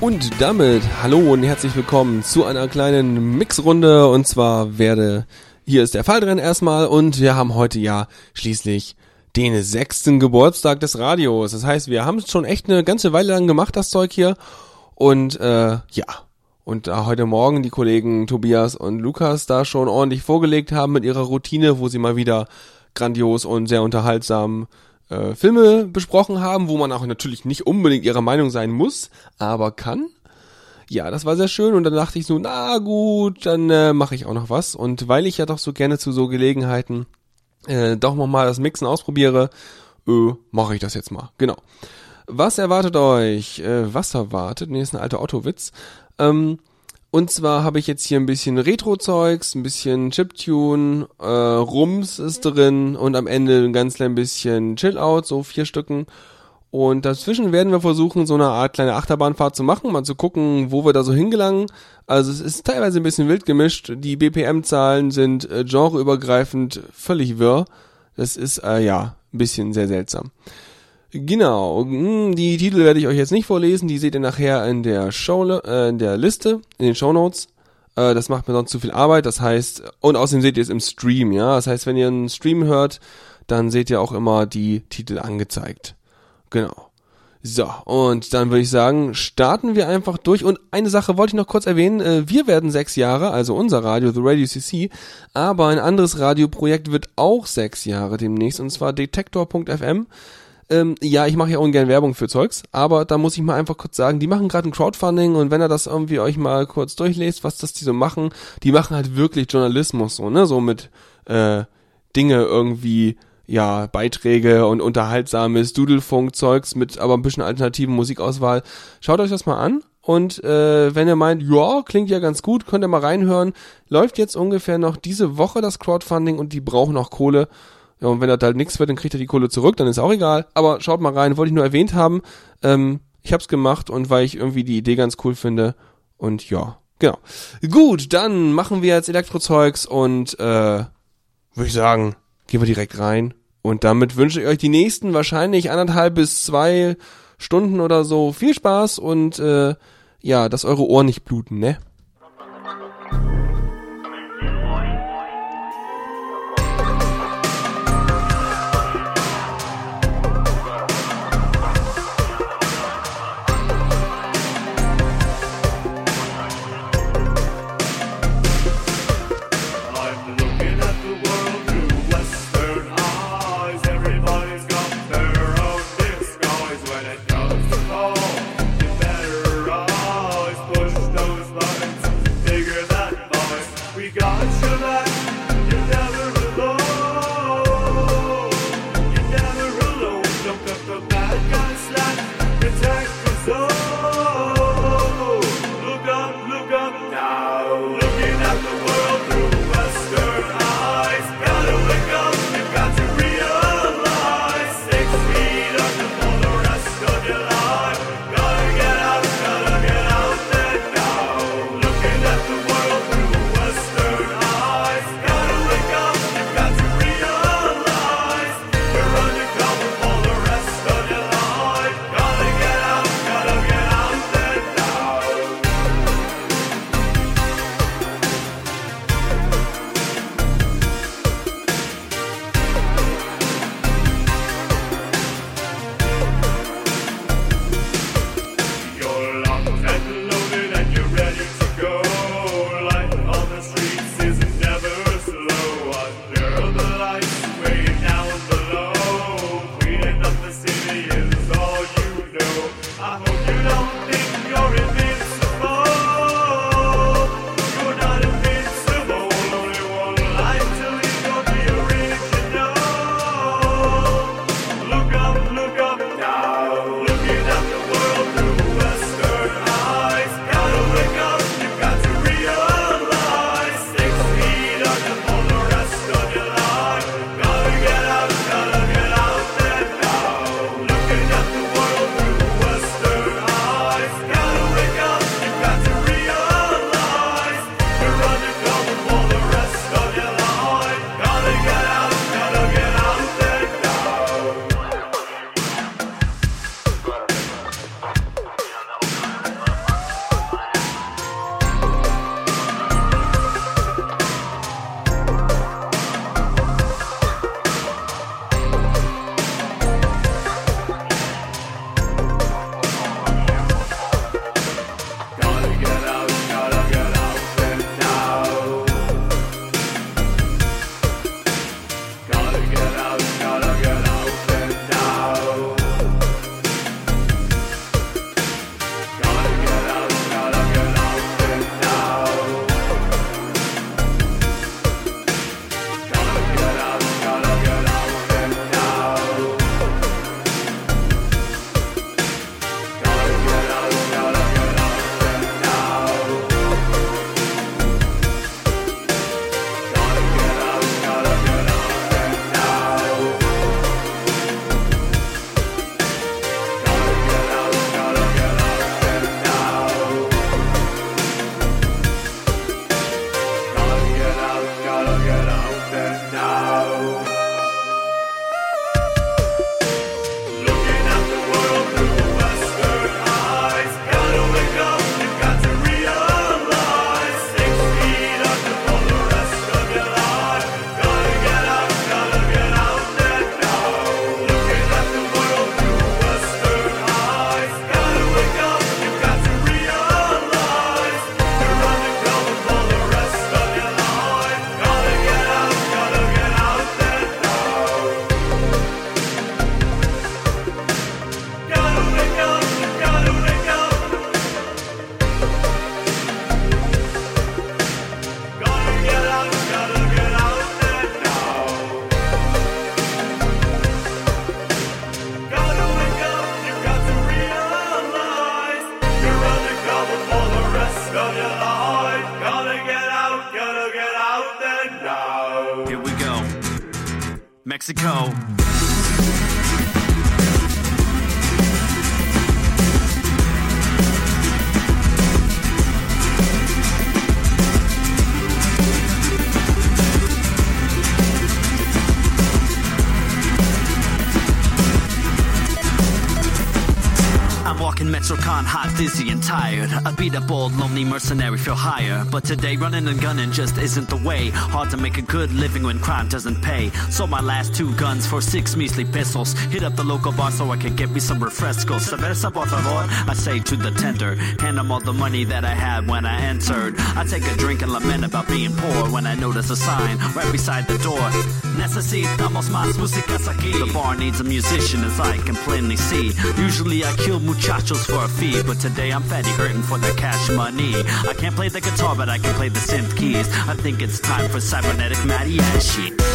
Und damit hallo und herzlich willkommen zu einer kleinen Mixrunde. Und zwar werde, hier ist der Fall drin erstmal und wir haben heute ja schließlich den sechsten Geburtstag des Radios. Das heißt, wir haben es schon echt eine ganze Weile lang gemacht, das Zeug hier. Und äh, ja, und da heute Morgen die Kollegen Tobias und Lukas da schon ordentlich vorgelegt haben mit ihrer Routine, wo sie mal wieder grandios und sehr unterhaltsam äh, Filme besprochen haben, wo man auch natürlich nicht unbedingt ihrer Meinung sein muss, aber kann. Ja, das war sehr schön und dann dachte ich so, na gut, dann äh, mache ich auch noch was. Und weil ich ja doch so gerne zu so Gelegenheiten äh, doch nochmal das Mixen ausprobiere, äh, mache ich das jetzt mal. Genau. Was erwartet euch? Äh, was erwartet? Nee, ist ein alter Otto-Witz. Ähm, und zwar habe ich jetzt hier ein bisschen Retro-Zeugs, ein bisschen Chiptune, äh, Rums ist drin und am Ende ein ganz klein bisschen Chill-Out, so vier Stücken. Und dazwischen werden wir versuchen, so eine Art kleine Achterbahnfahrt zu machen, mal zu gucken, wo wir da so hingelangen. Also es ist teilweise ein bisschen wild gemischt. Die BPM-Zahlen sind äh, genreübergreifend völlig wirr. Das ist, äh, ja, ein bisschen sehr seltsam. Genau, hm, die Titel werde ich euch jetzt nicht vorlesen, die seht ihr nachher in der Show, äh, in der Liste, in den Show Notes. Äh, das macht mir sonst zu viel Arbeit, das heißt, und außerdem seht ihr es im Stream, ja. Das heißt, wenn ihr einen Stream hört, dann seht ihr auch immer die Titel angezeigt. Genau. So, und dann würde ich sagen, starten wir einfach durch. Und eine Sache wollte ich noch kurz erwähnen. Äh, wir werden sechs Jahre, also unser Radio, The Radio CC, aber ein anderes Radioprojekt wird auch sechs Jahre demnächst, und zwar Detektor.fm. Ähm, ja, ich mache ja ungern Werbung für Zeugs, aber da muss ich mal einfach kurz sagen, die machen gerade ein Crowdfunding und wenn ihr das irgendwie euch mal kurz durchlest, was das die so machen, die machen halt wirklich Journalismus so, ne, so mit äh, Dinge irgendwie ja, Beiträge und unterhaltsames Dudelfunk-Zeugs mit aber ein bisschen alternativen Musikauswahl. Schaut euch das mal an. Und äh, wenn ihr meint, ja, klingt ja ganz gut, könnt ihr mal reinhören. Läuft jetzt ungefähr noch diese Woche das Crowdfunding und die brauchen noch Kohle. Ja, und wenn das halt nichts wird, dann kriegt er die Kohle zurück, dann ist auch egal. Aber schaut mal rein, wollte ich nur erwähnt haben. Ähm, ich hab's gemacht und weil ich irgendwie die Idee ganz cool finde. Und ja, genau. Gut, dann machen wir jetzt Elektrozeugs und äh, würde ich sagen, gehen wir direkt rein. Und damit wünsche ich euch die nächsten wahrscheinlich anderthalb bis zwei Stunden oder so viel Spaß und äh, ja, dass eure Ohren nicht bluten, ne? I'm MetroCon hot, dizzy, and tired. I beat up old, lonely mercenary, feel higher. But today, running and gunning just isn't the way. Hard to make a good living when crime doesn't pay. Sold my last two guns for six measly pistols. Hit up the local bar so I can get me some refrescos. Cerveza, por favor, I say to the tender. Hand him all the money that I had when I entered. I take a drink and lament about being poor when I notice a sign right beside the door. Necesitamos más músicas aquí. The bar needs a musician as I can plainly see. Usually I kill muchachos for a fee, but today I'm fatty hurting for the cash money. I can't play the guitar, but I can play the synth keys. I think it's time for cybernetic mariachi.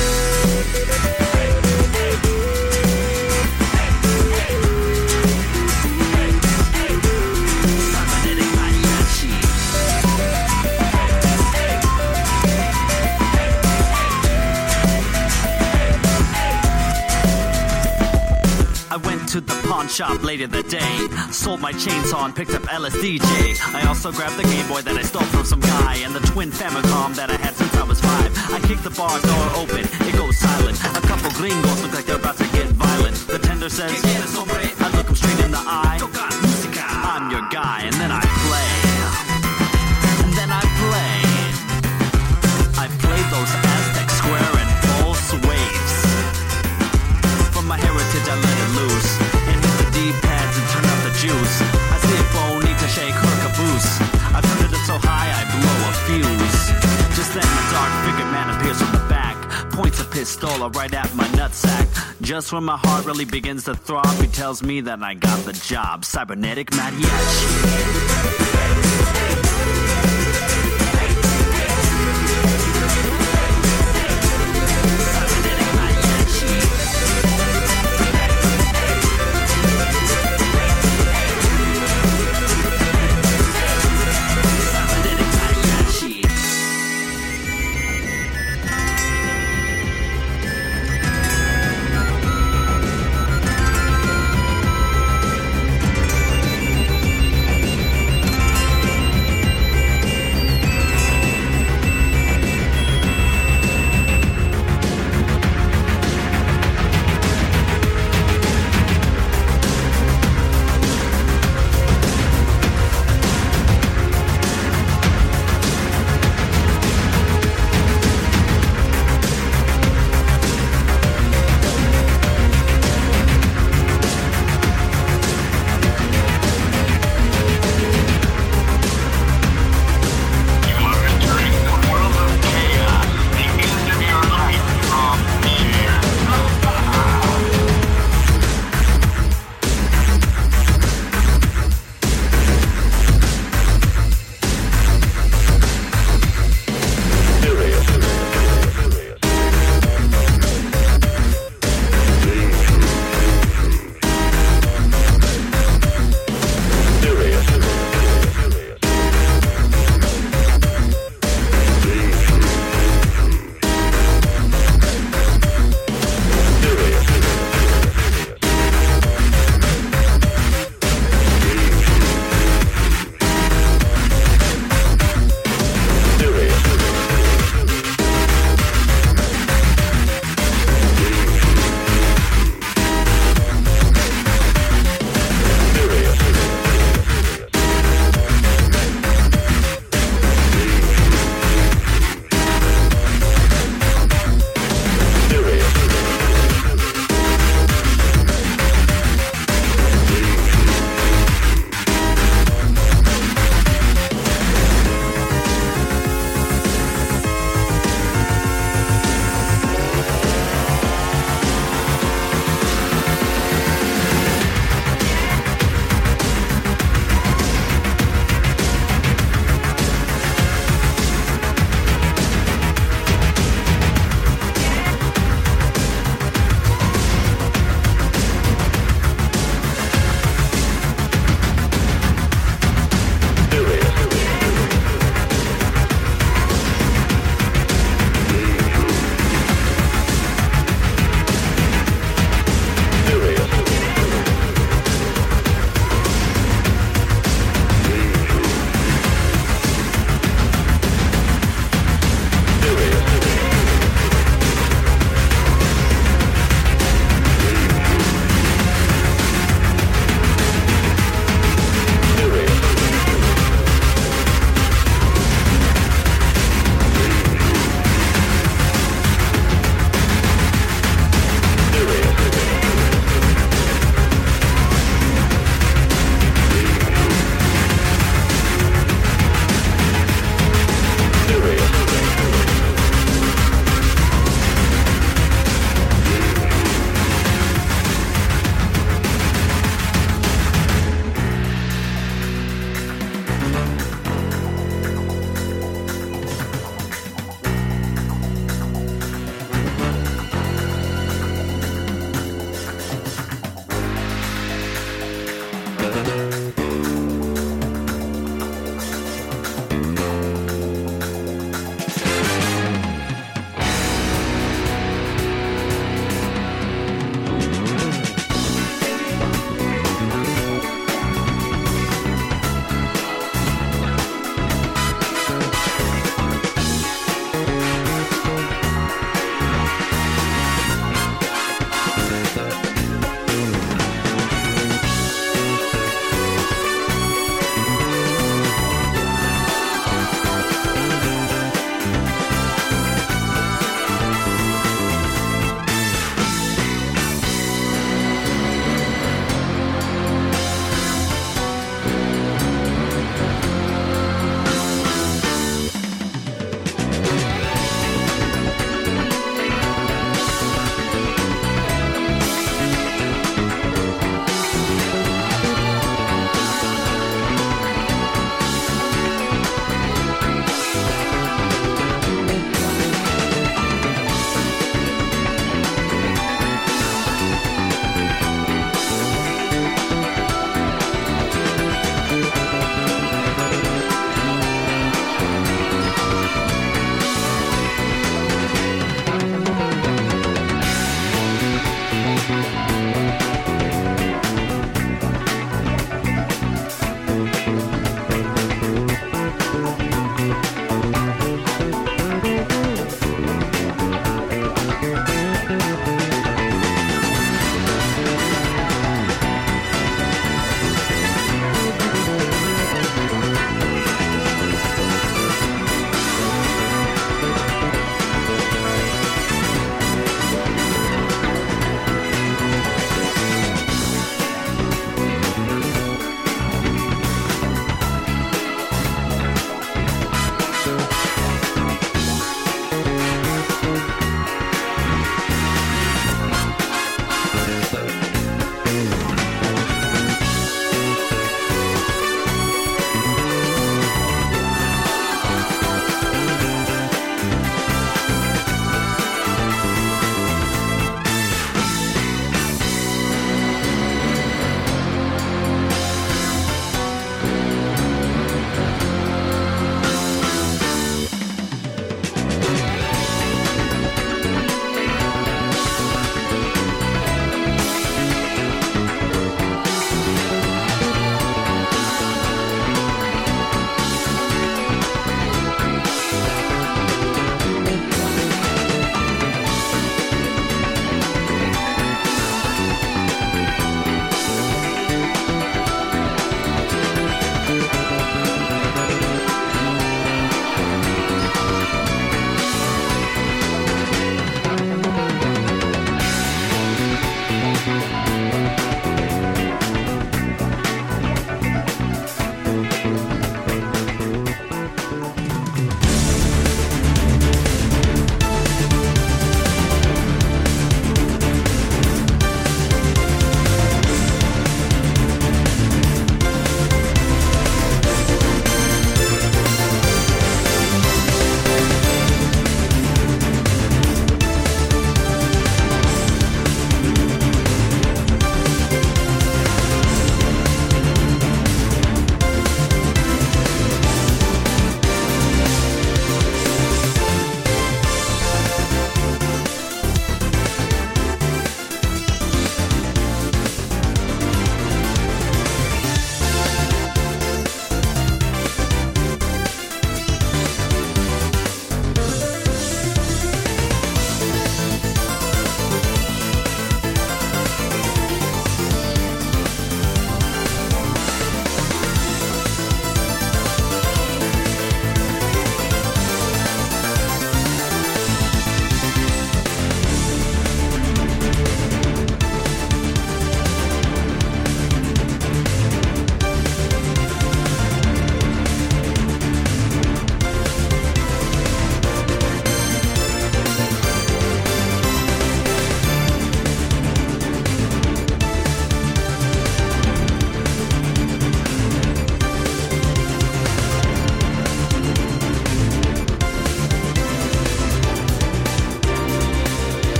Pawn shop later that day. Sold my chainsaw and picked up LSDJ. I also grabbed the Game Boy that I stole from some guy and the twin Famicom that I had since I was five. I kick the bar door open, it goes silent. A couple gringos look like they're about to get violent. The tender says, I look him straight in the eye. I'm your guy, and then I Points a pistol right at my nutsack. Just when my heart really begins to throb, he tells me that I got the job. Cybernetic mariachi.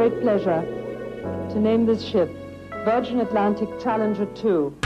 Great pleasure to name this ship Virgin Atlantic Challenger 2.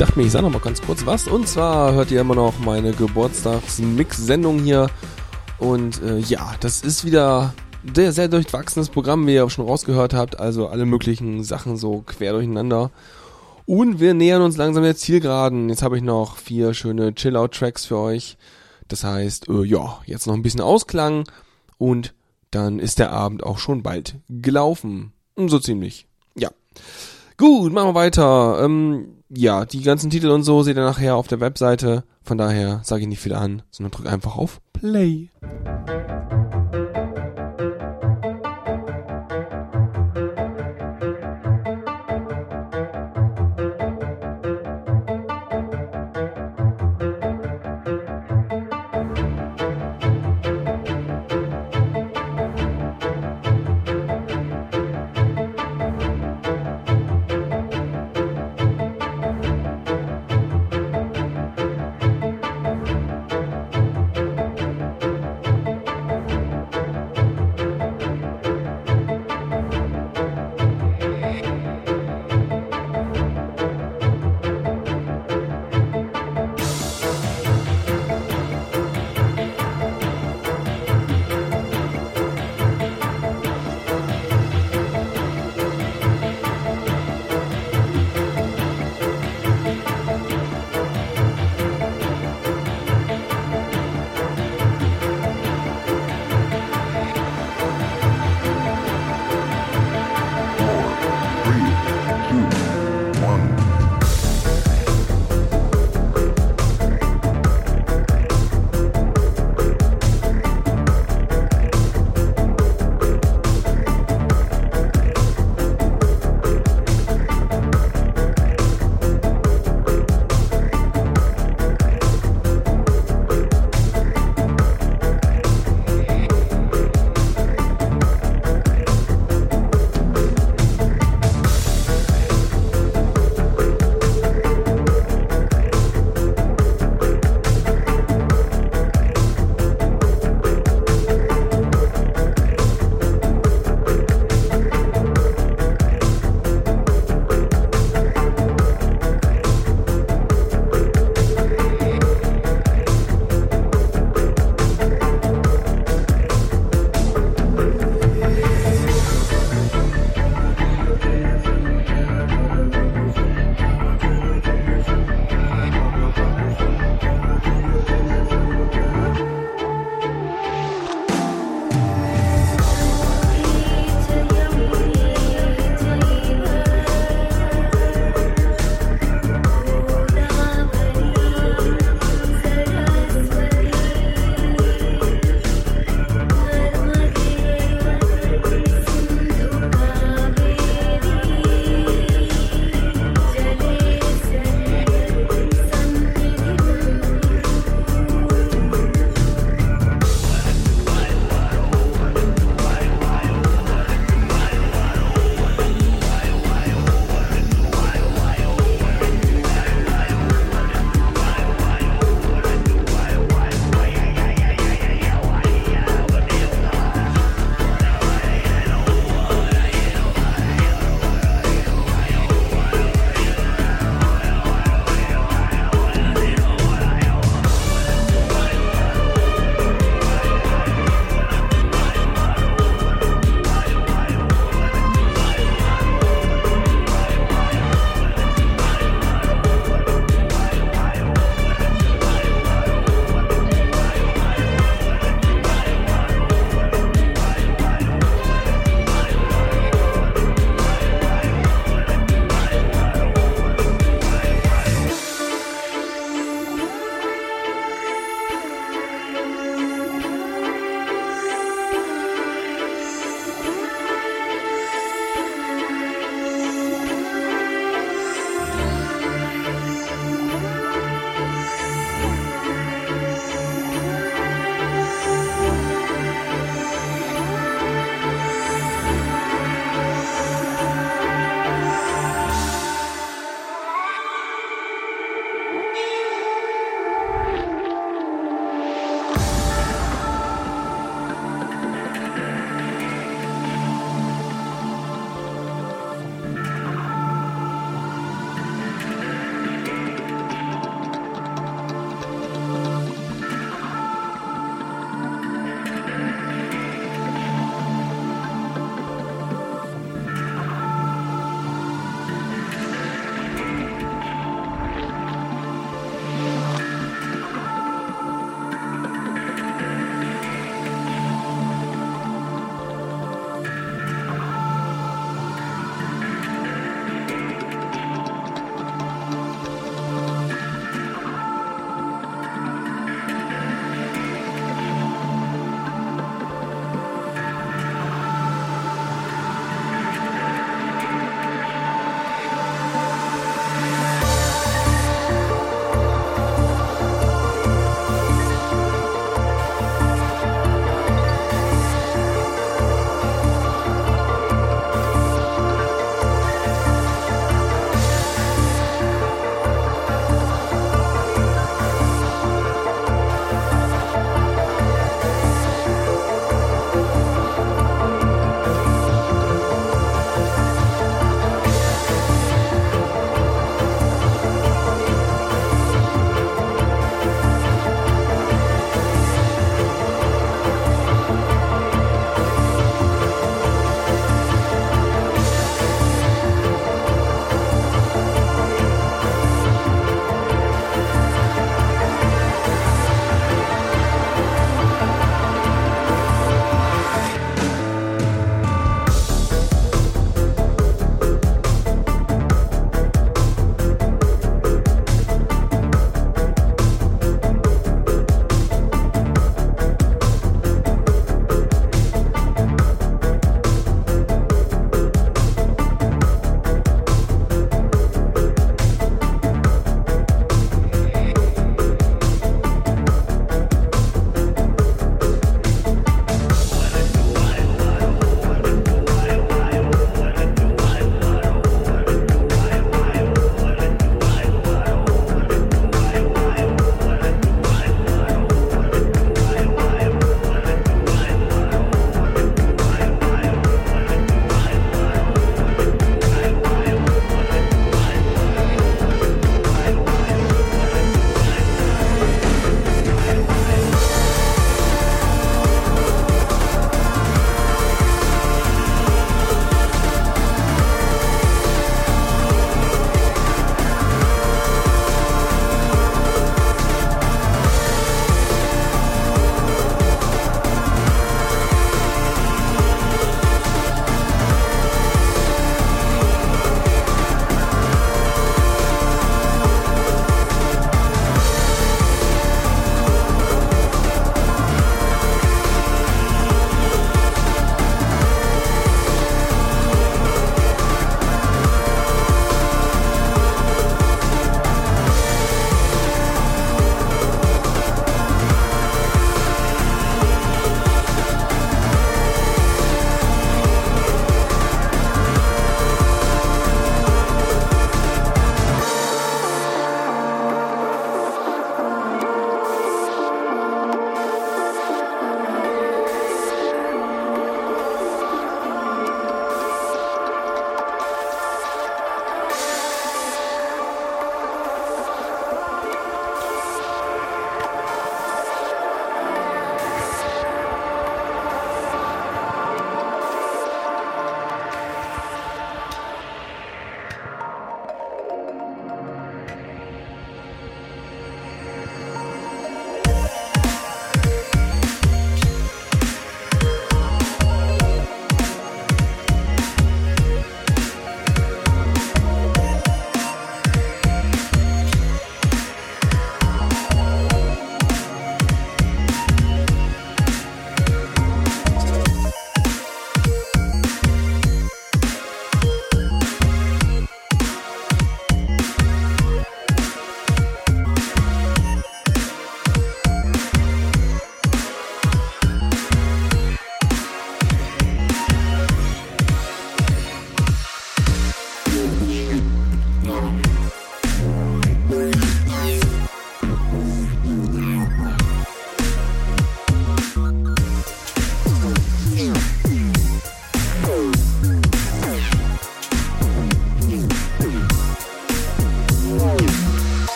dachte mir, ich sage noch mal ganz kurz was. Und zwar hört ihr immer noch meine Geburtstags-Mix-Sendung hier. Und äh, ja, das ist wieder sehr, sehr durchwachsenes Programm, wie ihr auch schon rausgehört habt. Also alle möglichen Sachen so quer durcheinander. Und wir nähern uns langsam der Zielgeraden. Jetzt habe ich noch vier schöne Chill-Out-Tracks für euch. Das heißt, äh, ja, jetzt noch ein bisschen Ausklang und dann ist der Abend auch schon bald gelaufen. So ziemlich. Ja. Gut, machen wir weiter. Ähm, ja, die ganzen Titel und so seht ihr nachher auf der Webseite. Von daher sage ich nicht viel an, sondern drück einfach auf Play.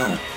An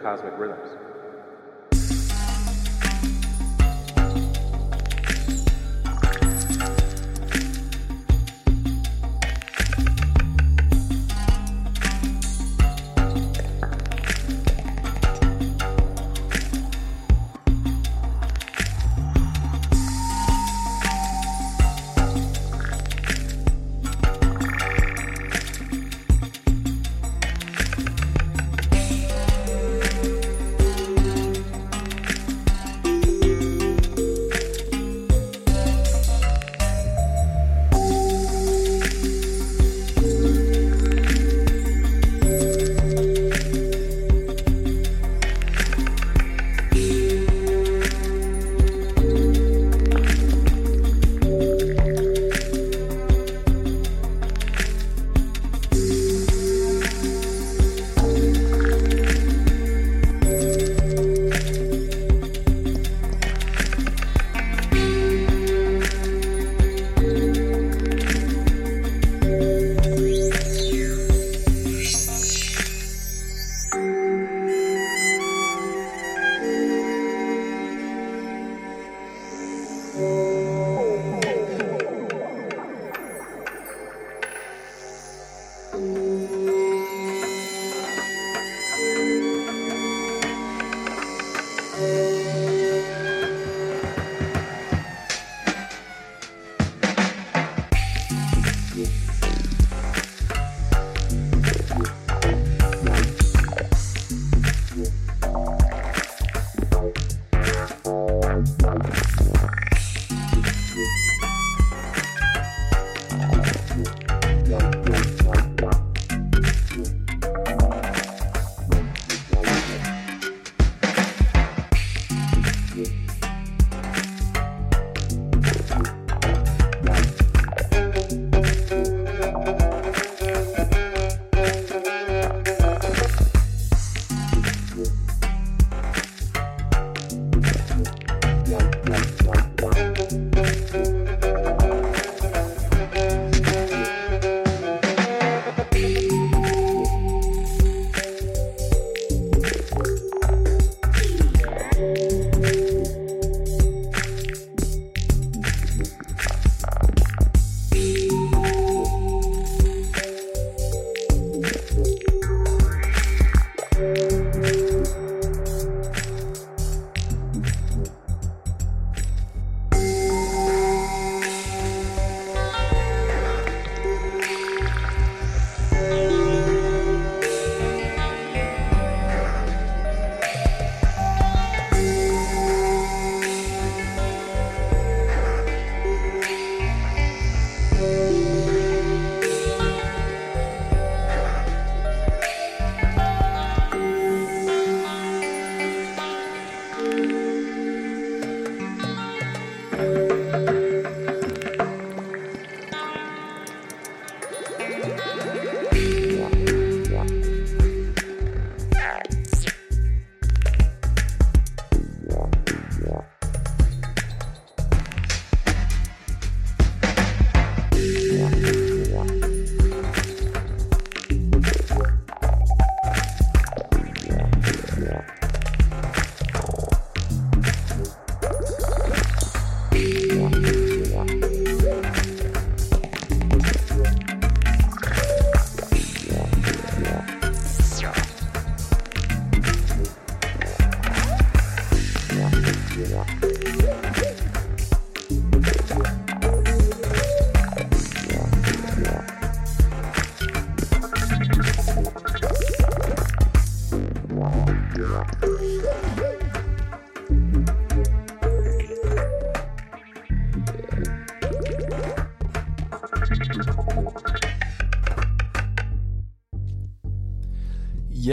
cosmic rhythm.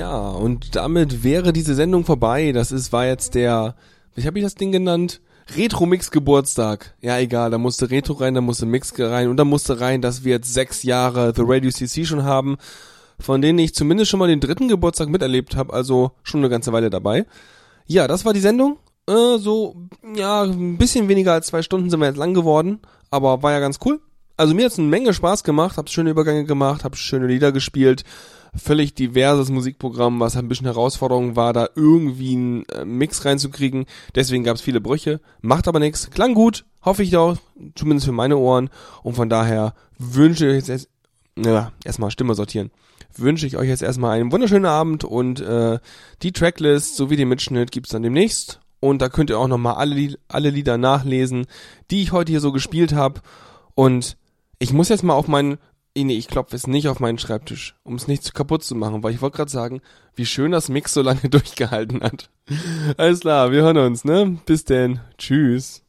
Ja, und damit wäre diese Sendung vorbei. Das ist, war jetzt der, wie habe ich das Ding genannt? Retro-Mix Geburtstag. Ja, egal, da musste Retro rein, da musste Mix rein und da musste rein, dass wir jetzt sechs Jahre The Radio CC schon haben, von denen ich zumindest schon mal den dritten Geburtstag miterlebt habe, also schon eine ganze Weile dabei. Ja, das war die Sendung. Äh, so, ja, ein bisschen weniger als zwei Stunden sind wir jetzt lang geworden, aber war ja ganz cool. Also mir hat's eine Menge Spaß gemacht, hab schöne Übergänge gemacht, hab schöne Lieder gespielt. Völlig diverses Musikprogramm, was ein bisschen Herausforderung war, da irgendwie einen äh, Mix reinzukriegen. Deswegen gab es viele Brüche, macht aber nichts. Klang gut, hoffe ich doch, zumindest für meine Ohren. Und von daher wünsche ich jetzt ja, erstmal Stimme sortieren. Wünsche ich euch jetzt erstmal einen wunderschönen Abend und äh, die Tracklist sowie den Mitschnitt gibt's dann demnächst. Und da könnt ihr auch nochmal alle, alle Lieder nachlesen, die ich heute hier so gespielt habe. Und ich muss jetzt mal auf meinen, nee, ich klopfe jetzt nicht auf meinen Schreibtisch, um es nicht kaputt zu machen, weil ich wollte gerade sagen, wie schön das Mix so lange durchgehalten hat. Alles klar, wir hören uns, ne? Bis denn. Tschüss.